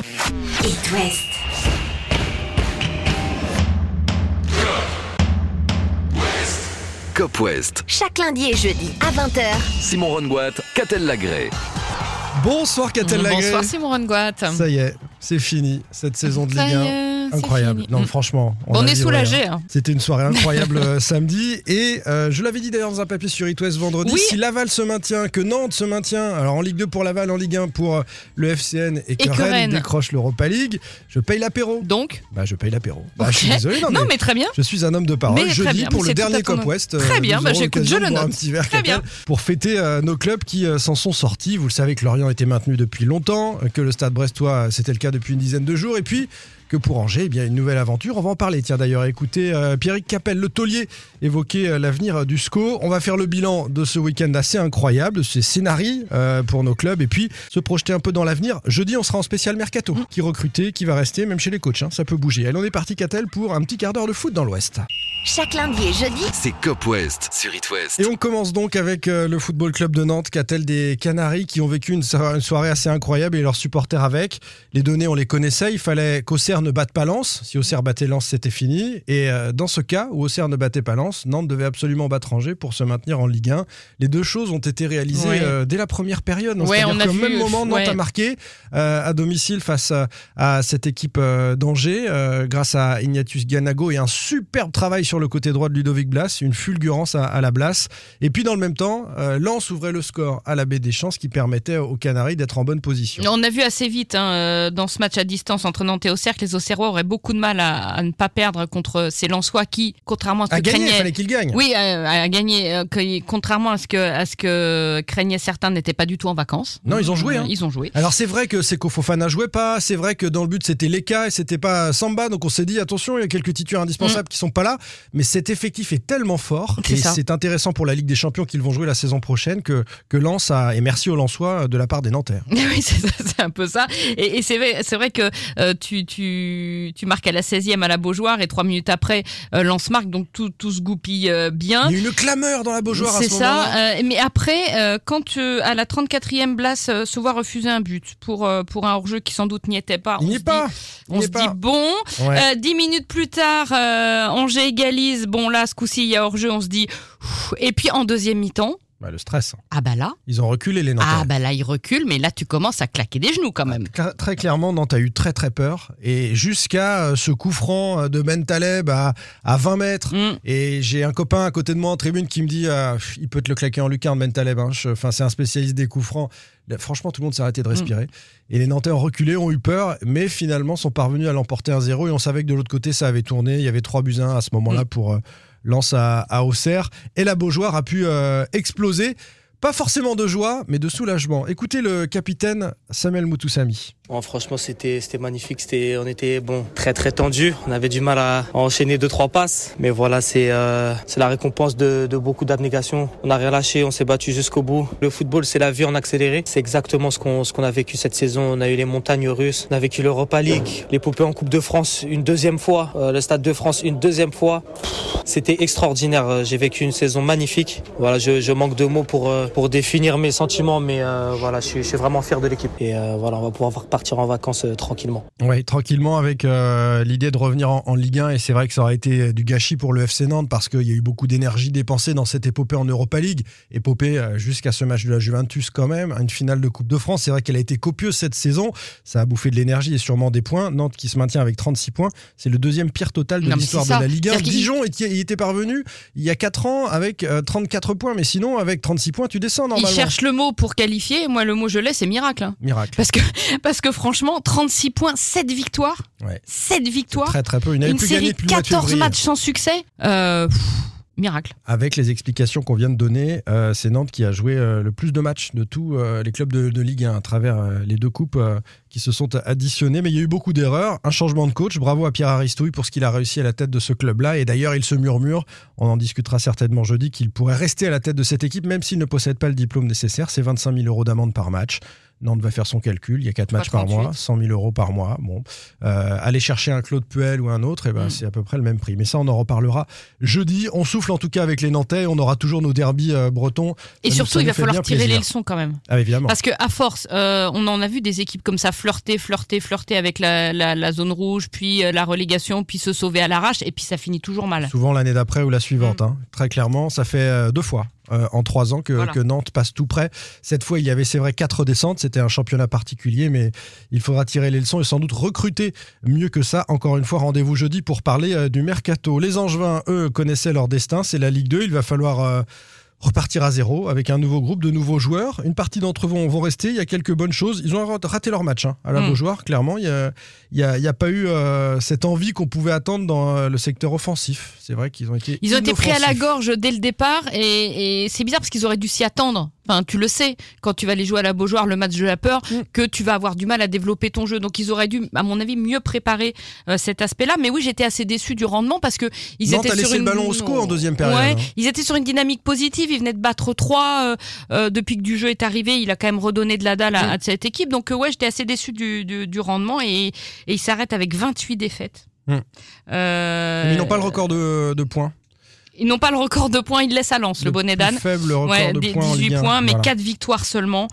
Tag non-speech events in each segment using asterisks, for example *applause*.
It West. Cop West. Chaque lundi et jeudi à 20h. Simon Rongoat, Catel Lagré. Bonsoir Catel Lagré. Bonsoir Simon Rongoat. Ça y est, c'est fini cette saison de Ça Ligue y 1. Incroyable. Non, Mm. franchement. On est soulagé. hein. hein. C'était une soirée incroyable *laughs* euh, samedi. Et euh, je l'avais dit d'ailleurs dans un papier sur It West vendredi. Oui. Si Laval se maintient, que Nantes se maintient, alors en Ligue 2 pour Laval, en Ligue 1 pour euh, le FCN et que, Et que Rennes, Rennes. décroche l'Europa League, je paye l'apéro. Donc, Bah, je paye l'apéro. Bah, je suis désolé. Non, non mais mais très bien. Je suis un homme de parole. Mais Jeudi bien, pour le dernier Cop. West. Très bien, bah, j'écoute, je le note. Un petit verre, Très bien. Pour fêter nos clubs qui s'en sont sortis. Vous le savez que Lorient était maintenu depuis longtemps, que le Stade Brestois c'était le cas depuis une dizaine de jours, et puis que pour Angers, eh bien une nouvelle aventure. On va en parler. Tiens d'ailleurs, écoutez euh, Pierrick Capel, le taulier, évoquer euh, l'avenir euh, du SCO. On va faire le bilan de ce week-end assez incroyable, ces scénarii euh, pour nos clubs, et puis se projeter un peu dans l'avenir. Jeudi, on sera en spécial mercato. Qui recruter, qui va rester, même chez les coachs, hein, ça peut bouger. Elle on est parti, Catel, pour un petit quart d'heure de foot dans l'Ouest. Chaque lundi et jeudi. C'est Cop West sur It West. Et on commence donc avec euh, le Football Club de Nantes, qu'a-t-elle des Canaries qui ont vécu une, so- une soirée assez incroyable et leurs supporters avec? Les données, on les connaissait. Il fallait qu'Auxerre ne batte pas Lens. Si Auxerre battait Lens, c'était fini. Et euh, dans ce cas où Auxerre ne battait pas Lens, Nantes devait absolument battre Angers pour se maintenir en Ligue 1. Les deux choses ont été réalisées Ouais. euh, dès la première période. Donc, Ouais, C'est-à-dire on a qu'au vu, même moment, Nantes ouais. a marqué à domicile face à, à cette équipe d'Angers grâce à Ignatius Ganago et un superbe travail sur le côté droit de Ludovic Blas, une fulgurance à, à la Blas. Et puis dans le même temps, euh, Lens ouvrait le score à la baie des Champs, ce qui permettait aux Canaries d'être en bonne position. on a vu assez vite hein, euh, dans ce match à distance entre Nantes et Auxerre que les Auxerrois auraient beaucoup de mal à, à ne pas perdre contre ces Lensois qui, contrairement à ce À que gagner, craignaient... fallait qu'il gagne. Oui, à gagner. euh, que- contrairement à ce que à ce que craignaient certains, n'étaient pas du tout en vacances. Non, ils ont joué, hein. Ils ont joué. Alors c'est vrai que Seko Fofana jouait pas, c'est vrai que dans le but c'était Leka et c'était pas Samba, donc on s'est dit attention, il y a quelques titulaires indispensables qui sont pas là, mais cet effectif est tellement fort. C'est et ça. c'est intéressant pour la Ligue des Champions qu'ils vont jouer la saison prochaine que que Lens a et merci aux Lensois de la part des Nantais. *laughs* Oui, c'est ça, c'est un peu ça. Et, et c'est vrai, c'est vrai que euh, tu, tu, tu marques à la 16e à la Beaujoire et trois minutes après, euh, Lance marque, donc tout, tout se goupille euh, bien. Il y a une clameur dans la Beaujoire à C'est ce moment-là. ça. euh, mais après, euh, quand euh, à la 34e place euh, se voit refuser un but pour euh, pour un hors-jeu qui sans doute n'y était pas. On n'y se est pas. dit- Il on se pas. dit bon. Ouais. Euh, dix minutes plus tard, euh, Angers Bon là, ce coup-ci, il y a hors-jeu. On se dit. Et puis en deuxième mi-temps, Bah, le stress. ah bah là, Ils ont reculé les Nantais. ah bah là, il recule. Mais là, tu commences à claquer des genoux quand même. Cla- Très clairement, Nantes a eu très très peur et jusqu'à euh, ce coup franc euh, de Ben Taleb à, à 20 mètres. Mm. Et j'ai un copain à côté de moi en tribune qui me dit ah, il peut te le claquer en lucarne, Ben Taleb. hein. Enfin, c'est un spécialiste des coups francs. Là, Franchement, tout le monde s'est arrêté de respirer. Et les Nantais ont reculé, ont eu peur, mais finalement sont parvenus à l'emporter 1-0. Et on savait que de l'autre côté, ça avait tourné. Il y avait 3 buts à 1 à ce moment-là pour euh, À, à Auxerre. Et la Beaujoire a pu euh, exploser. Pas forcément de joie, mais de soulagement. Écoutez le capitaine Samuel Moutoussami. Bon, franchement, c'était magnifique. On était bon, très très tendu. On avait du mal à, enchaîner deux trois passes, mais voilà, c'est euh, la récompense de, beaucoup d'abnégation. On n'a rien lâché, on s'est battu jusqu'au bout. Le football, c'est la vie en accéléré. C'est exactement ce qu'on a vécu cette saison. On a eu les montagnes russes, on a vécu l'Europa League, les poupées en Coupe de France une deuxième fois, euh, le Stade de France une deuxième fois. C'était extraordinaire. Euh, J'ai vécu une saison magnifique. Voilà, je, manque de mots pour pour définir mes sentiments, mais euh, voilà, je suis, je suis vraiment fier de l'équipe. Et euh, voilà, on va pouvoir partir en vacances euh, tranquillement. Oui, tranquillement avec euh, l'idée de revenir en, en Ligue 1 et c'est vrai que ça aurait été du gâchis pour le FC Nantes parce qu'il y a eu beaucoup d'énergie dépensée dans cette épopée en Europa League, épopée jusqu'à ce match de la Juventus quand même, une finale de Coupe de France. C'est vrai qu'elle a été copieuse cette saison, ça a bouffé de l'énergie et sûrement des points. Nantes qui se maintient avec 36 points, c'est le deuxième pire total de l'histoire de la Ligue 1. C'est-à-dire qu'il- Dijon était- il était parvenu il y a 4 ans avec euh, 34 points, mais sinon avec 36 points tu descends Il cherche le mot pour qualifier. Moi, le mot je l'ai, c'est miracle. hein. Miracle. Parce que, *laughs* parce que franchement, 36 points, 7 victoires. Ouais. 7 victoires. Très très peu. Une plus série de depuis le mois de 14 février. matchs sans succès. Euh, pff, miracle. Avec les explications qu'on vient de donner, euh, c'est Nantes qui a joué euh, le plus de matchs de tous euh, les clubs de, Ligue 1 à travers les deux coupes qui se sont additionnés. Mais il y a eu beaucoup d'erreurs, un changement de coach. Bravo à Pierre Aristouille pour ce qu'il a réussi à la tête de ce club-là. Et d'ailleurs, il se murmure, on en discutera certainement jeudi, qu'il pourrait rester à la tête de cette équipe, même s'il ne possède pas le diplôme nécessaire. C'est 25 000 euros d'amende par match. Nantes va faire son calcul. Il y a 4 matchs par 38. mois, 100 000 euros par mois. Bon, euh, aller chercher un Claude Puel ou un autre, eh ben, Mm. c'est à peu près le même prix. Mais ça, on en reparlera jeudi. On souffle en tout cas avec les Nantais. On aura toujours nos derbies euh, bretons. Et Ça surtout, il va falloir tirer plaisir. les leçons quand même. Ah, évidemment. Parce que à force, euh, on en a vu des équipes comme ça flirter, flirter, flirter avec la, la, la zone rouge, puis la relégation, puis se sauver à l'arrache, et puis ça finit toujours mal. Souvent l'année d'après ou la suivante. Mm. hein. Très clairement, ça fait deux fois euh, en trois ans que, Voilà. que Nantes passe tout près. Cette fois, il y avait, c'est vrai, quatre descentes. C'était un championnat particulier, mais il faudra tirer les leçons et sans doute recruter mieux que ça. Encore une fois, rendez-vous jeudi pour parler euh, du mercato. Les Angevins, eux, connaissaient leur destin. C'est la Ligue 2. Il va falloir. Repartir à zéro avec un nouveau groupe de nouveaux joueurs. Une partie d'entre eux vont, vont rester. Il y a quelques bonnes choses. Ils ont raté leur match hein, à la Mm. Beaujoire, clairement. Il n'y a, y a- il y a pas eu euh, cette envie qu'on pouvait attendre dans euh, le secteur offensif. C'est vrai qu'ils ont été. Ils ont été pris à la gorge dès le départ, et, et c'est bizarre parce qu'ils auraient dû s'y attendre. Enfin, tu le sais, quand tu vas aller jouer à la Beaujoire, le match de la peur, Mm. que tu vas avoir du mal à développer ton jeu. Donc ils auraient dû, à mon avis, mieux préparer euh, cet aspect-là. Mais oui, j'étais assez déçu du rendement parce que ils Nantes étaient a sur une le ballon au en deuxième période, Ouais, hein. ils étaient sur une dynamique positive. Ils venaient de battre 3 depuis que du jeu est arrivé. Il a quand même redonné de la dalle à, Mm. à cette équipe. Donc euh, ouais, j'étais assez déçu du, du, du rendement et, et ils s'arrêtent avec 28 défaites. Mm. Euh, Mais ils n'ont pas le record de, de points. Ils n'ont pas le record de points, ils laissent à Lens, le, bonnet d'âne. faible record Ouais, de points en 18 Ligue 1, points, mais voilà. 4 victoires seulement.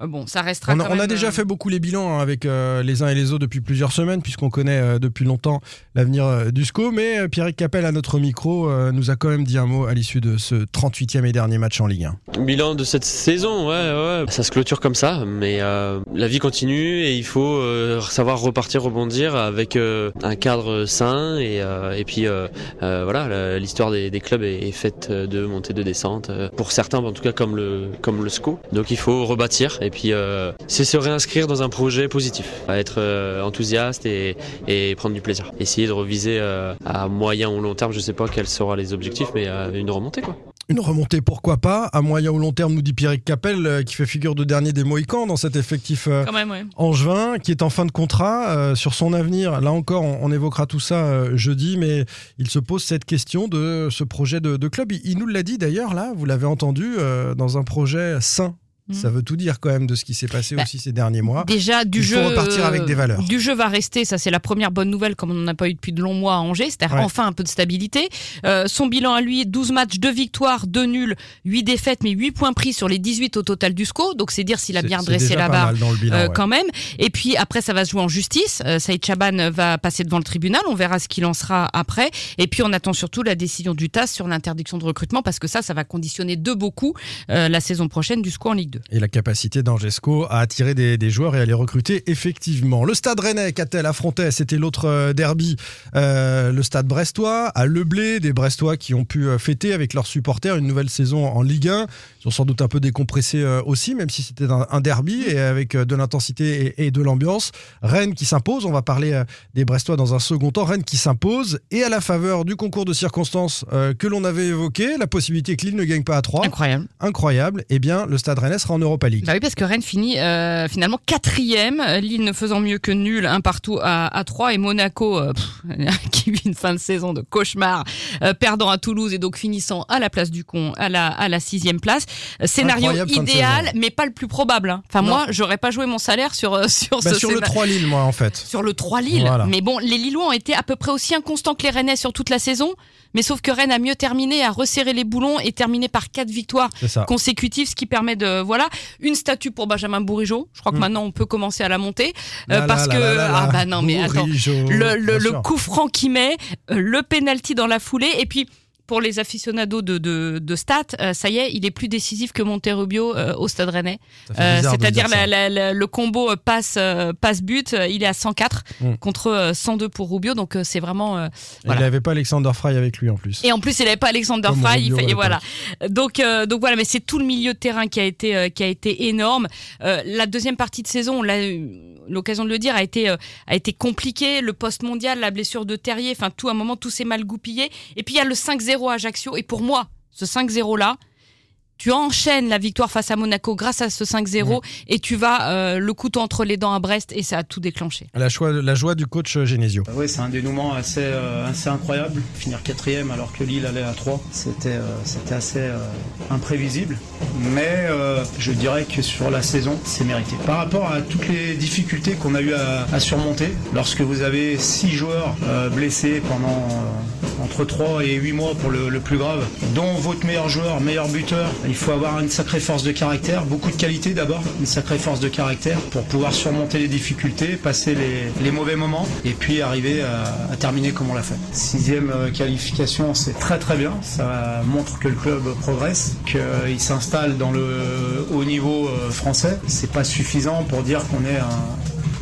Euh, bon, ça restera On a, quand on a déjà euh, fait beaucoup les bilans hein, avec euh, les uns et les autres depuis plusieurs semaines, puisqu'on connaît euh, depuis longtemps l'avenir euh, du SCO. Mais euh, Pierrick Capel, à notre micro, euh, nous a quand même dit un mot à l'issue de ce 38e et dernier match en Ligue 1. Bilan de cette saison, ouais, ouais. Ça se clôture comme ça, mais euh, la vie continue et il faut euh, savoir repartir, rebondir avec euh, un cadre sain et, euh, et puis euh, euh, voilà, l'histoire des, des clubs est, est faite de montée, de descente. Pour certains, en tout cas comme le comme le SCO. Donc il faut rebâtir et puis euh, c'est se réinscrire dans un projet positif, être euh, enthousiaste et, et prendre du plaisir. Essayer de reviser euh, à moyen ou long terme, je sais pas quels seront les objectifs, mais euh, une remontée quoi. Une remontée, pourquoi pas À moyen ou long terme, nous dit Pierrick Capel, euh, qui fait figure de dernier des Mohicans dans cet effectif euh, Quand même, ouais. Angevin, qui est en fin de contrat euh, sur son avenir. Là encore, on, on évoquera tout ça euh, jeudi, mais il se pose cette question de ce projet de, de club. Il, il nous l'a dit d'ailleurs, là, vous l'avez entendu, euh, dans un projet sain. Ça veut tout dire quand même de ce qui s'est passé Bah, aussi ces derniers mois. Déjà, du Il faut jeu. repartir avec des valeurs. Du jeu va rester, ça c'est la première bonne nouvelle, comme on n'en a pas eu depuis de longs mois à Angers, c'est-à-dire Ouais. enfin un peu de stabilité. Euh, son bilan à lui, 12 matchs, 2 victoires, 2 nuls, 8 défaites, mais 8 points pris sur les 18 au total du SCO. Donc c'est dire s'il a bien dressé la barre. bilan, euh, ouais. quand même. Et puis après, ça va se jouer en justice. Euh, Saïd Chaban va passer devant le tribunal. On verra ce qu'il en sera après. Et puis on attend surtout la décision du TAS sur l'interdiction de recrutement parce que ça, ça va conditionner de beaucoup euh, la saison prochaine du SCO en Ligue 2. Et la capacité d'Angesco à attirer des, des joueurs et à les recruter effectivement. Le stade rennais, Catel affrontait, c'était l'autre euh, derby. Euh, le stade brestois, à Leblé, des Brestois qui ont pu euh, fêter avec leurs supporters une nouvelle saison en Ligue 1. Ils ont sans doute un peu décompressé aussi, même si c'était un, un derby et avec de l'intensité et, et de l'ambiance. Rennes qui s'impose, on va parler des Brestois dans un second temps. Rennes qui s'impose et à la faveur du concours de circonstances euh, que l'on avait évoqué, la possibilité que Lille ne gagne pas à 3 Incroyable. incroyable, eh bien, le Stade Rennais sera en Europa League. Bah oui, parce que Rennes finit euh, finalement quatrième, euh, Lille ne faisant mieux que nul, un partout à, à 3, et Monaco, euh, pff, *laughs* qui vit une fin de saison de cauchemar, euh, perdant à Toulouse et donc finissant à la place du con, à la, à la sixième place. Scénario Incroyable idéal, mais pas le plus probable. hein. Enfin, Non. moi, j'aurais pas joué mon salaire sur, sur Bah, ce sur le scénario. 3 Lille, moi, en fait. Sur le 3 Lille. Voilà. Mais bon, les Lillois ont été à peu près aussi inconstants que les Rennais sur toute la saison. Mais sauf que Rennes a mieux terminé, a resserré les boulons et terminé par quatre victoires consécutives, ce qui permet de voilà. Une statue pour Benjamin Bourigeau. Je crois que Mm. maintenant on peut commencer à la monter. Euh, Là, parce là, que là, ah bah non mais attends. Bourigeau, le, coup franc qu'il met, euh, le penalty dans la foulée. Et puis pour les aficionados de, de, de stats, euh, ça y est, il est plus décisif que Monterrubio euh, au Stade Rennais. Euh, C'est-à-dire le combo passe passe but, il est à 104 Mm. contre euh, 102 pour Rubio, donc c'est vraiment. voilà. Il n'avait pas Alexander Fry avec lui en plus. et en plus, il n'avait pas Alexander Comme Fry. Rubio il à fait, et l'époque. voilà. Donc, donc voilà, mais c'est tout le milieu de terrain qui a été, qui a été énorme. La deuxième partie de saison, on l'a eu l'occasion de le dire, a été, a été compliquée. Le poste mondial, la blessure de Terrier, enfin tout, à un moment, tout s'est mal goupillé. Et puis il y a le 5-0 à Ajaccio. Et pour moi, ce 5-0 là, tu enchaînes la victoire face à Monaco grâce à ce 5-0 et tu vas euh, le couteau entre les dents à Brest et ça a tout déclenché. La joie, la joie du coach euh, Genesio. Oui, c'est un dénouement assez, euh, assez incroyable. Finir quatrième alors que Lille allait à 3, c'était euh, c'était assez euh, imprévisible. Mais euh, je dirais que sur la saison, c'est mérité. Par rapport à toutes les difficultés qu'on a eu à, à surmonter, lorsque vous avez 6 joueurs euh, blessés pendant euh, entre 3 et 8 mois pour le, plus grave, dont votre meilleur joueur, meilleur buteur, il faut avoir une sacrée force de caractère, beaucoup de qualité d'abord, une sacrée force de caractère pour pouvoir surmonter les difficultés, passer les, mauvais moments et puis arriver à, terminer comme on l'a fait. Sixième euh, qualification, c'est très très bien, ça montre que le club progresse, qu'il s'installe dans le haut niveau euh, français. C'est pas suffisant pour dire qu'on est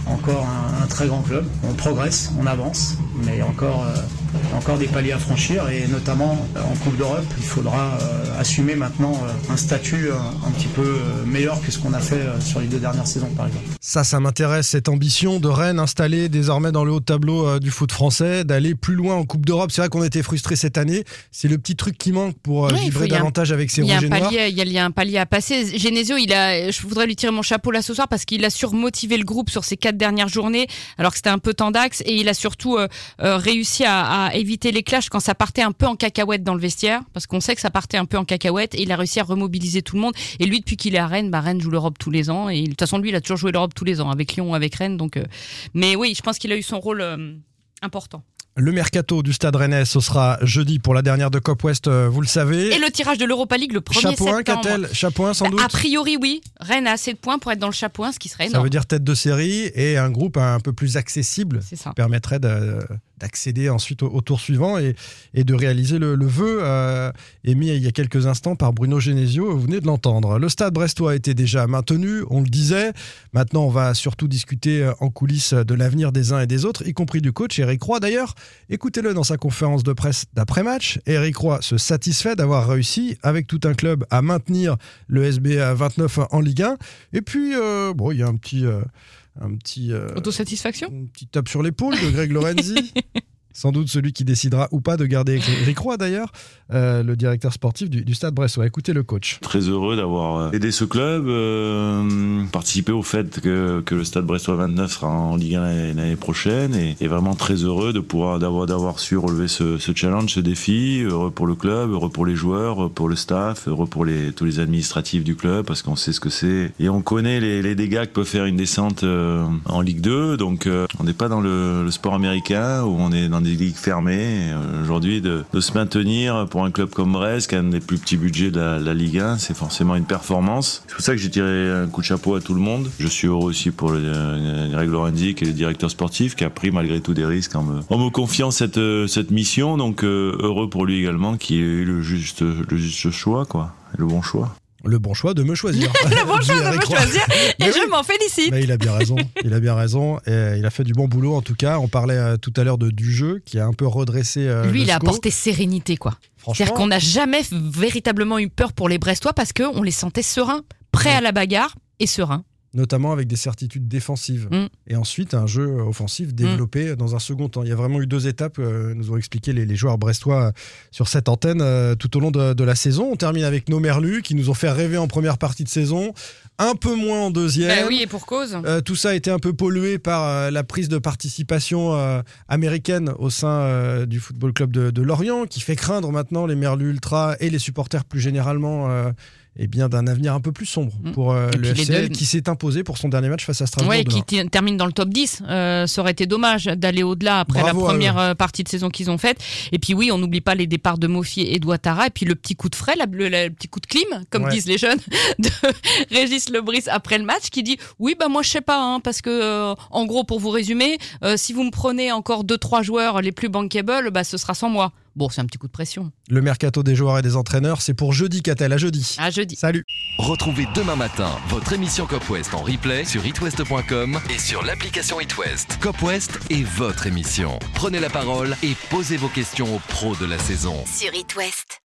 encore un très grand club. On progresse, on avance, mais il y a encore, euh, encore des paliers à franchir et notamment euh, en Coupe d'Europe, il faudra euh, assumer maintenant euh, un statut un petit peu euh, meilleur que ce qu'on a fait euh, sur les deux dernières saisons par exemple. Ça, ça m'intéresse, cette ambition de Rennes installée désormais dans le haut de tableau euh, du foot français, d'aller plus loin en Coupe d'Europe. C'est vrai qu'on était frustrés cette année. C'est le petit truc qui manque pour euh, faut- vibrer un- davantage avec ses rouges et noirs. il, y a, il y a un palier à passer. Genesio, il a, je voudrais lui tirer mon chapeau là ce soir parce qu'il a surmotivé le groupe sur ces quatre dernières journées, alors que c'était un peu tendax, et il a surtout euh, réussi à, à éviter les clashs quand ça partait un peu en cacahuète dans le vestiaire, parce qu'on sait que ça partait un peu en cacahuète, et il a réussi à remobiliser tout le monde. Et lui, depuis qu'il est à Rennes, bah, Rennes joue l'Europe tous les ans, et de toute façon, lui, il a toujours joué l'Europe tous les ans, avec Lyon, avec Rennes, donc. euh, mais oui, je pense qu'il a eu son rôle euh, important. Le mercato du Stade Rennais, ce sera jeudi pour la dernière de Cop West, euh, vous le savez. Et le tirage de l'Europa League le 1er Chapeau 1, septembre. 1 sans Bah, doute A priori, oui. Rennes a assez de points pour être dans le chapeau 1, ce qui serait Ça énorme. veut dire tête de série et un groupe un peu plus accessible ça. permettrait de- d'accéder ensuite au, tour suivant et, de réaliser le, vœu euh, émis il y a quelques instants par Bruno Genesio, vous venez de l'entendre. Le stade brestois été déjà maintenu, on le disait. Maintenant, on va surtout discuter euh, en coulisses de l'avenir des uns et des autres, y compris du coach Eric Roy. D'ailleurs, écoutez-le dans sa conférence de presse d'après-match. Eric Roy se satisfait d'avoir réussi avec tout un club à maintenir le SB à 29 en Ligue 1. Et puis, euh, bon, il y a un petit... un petit euh, Autosatisfaction? une petite tape sur l'épaule de Greg Lorenzi. *laughs* Sans doute celui qui décidera ou pas de garder Eric *laughs* Roy d'ailleurs, euh, le directeur sportif du, du Stade Brestois. Écoutez le coach. Très heureux d'avoir euh, aidé ce club, euh, participé au fait que, que le Stade Brestois 29 sera en Ligue 1 l'année- l'année prochaine et, et vraiment très heureux de pouvoir d'avoir d'avoir su relever ce, ce challenge, ce défi. Heureux pour le club, heureux pour les joueurs, heureux pour le staff, heureux pour les, tous les administratifs du club parce qu'on sait ce que c'est et on connaît les, les dégâts que peut faire une descente euh, en Ligue 2. Donc euh, on n'est pas dans le, le sport américain où on est dans des ligues fermées. Euh, Aujourd'hui de, se maintenir pour un club comme Brest, qui a un des plus petits budgets de la, Ligue 1, c'est forcément une performance. C'est pour ça que j'ai tiré un coup de chapeau à tout le monde. Je suis heureux aussi pour le, euh, Greg Lorenzi, qui est le directeur sportif, qui a pris malgré tout des risques en me, en me confiant cette, euh, cette mission. Donc heureux pour lui également, qui ait eu le juste, le juste choix, quoi, le bon choix. Le bon choix de me choisir. *laughs* Le bon choix de me choisir *laughs* et Mais je oui. m'en félicite. Mais il a bien raison. *laughs* Il a bien raison. Et il a fait du bon boulot en tout cas. On parlait euh, tout à l'heure de du jeu qui a un peu redressé. euh, Lui, le il a score. apporté sérénité, quoi. C'est-à-dire qu'on n'a jamais véritablement eu peur pour les Brestois parce qu'on les sentait sereins, prêts à la bagarre et sereins. Notamment avec des certitudes défensives. Mm. Et ensuite, un jeu offensif développé dans un second temps. Il y a vraiment eu deux étapes, euh, nous ont expliqué les, les joueurs brestois euh, sur cette antenne euh, tout au long de, de la saison. On termine avec nos Merlus qui nous ont fait rêver en première partie de saison, un peu moins en deuxième. Ben oui, et pour cause. Euh, tout ça a été un peu pollué par la prise de participation américaine au sein du Football Club de, de Lorient, qui fait craindre maintenant les Merlus Ultra et les supporters plus généralement eh bien d'un avenir un peu plus sombre Mm. pour euh, le FCL deux- qui s'est imposé pour son dernier match face à Strasbourg. Demain. qui termine dans le top 10. Euh, ça aurait été dommage d'aller au-delà après Bravo la première euh, partie de saison qu'ils ont faite. Et puis oui, on n'oublie pas les départs de Mofi et d'Ouattara. Et puis le petit coup de frais, la- le, le petit coup de clim, comme Ouais. disent les jeunes, *laughs* de Régis Lebris après le match, qui dit oui, bah moi je sais pas, hein, parce que euh, en gros, pour vous résumer, si vous me prenez encore deux trois joueurs les plus bankable, bah ce sera sans moi. Bon, c'est un petit coup de pression. Le mercato des joueurs et des entraîneurs, c'est pour jeudi, Catel, à jeudi. À jeudi. Salut Retrouvez demain matin votre émission Cop West en replay sur itwest.com et sur l'application itwest. Cop West est votre émission. Prenez la parole et posez vos questions aux pros de la saison. Sur It West.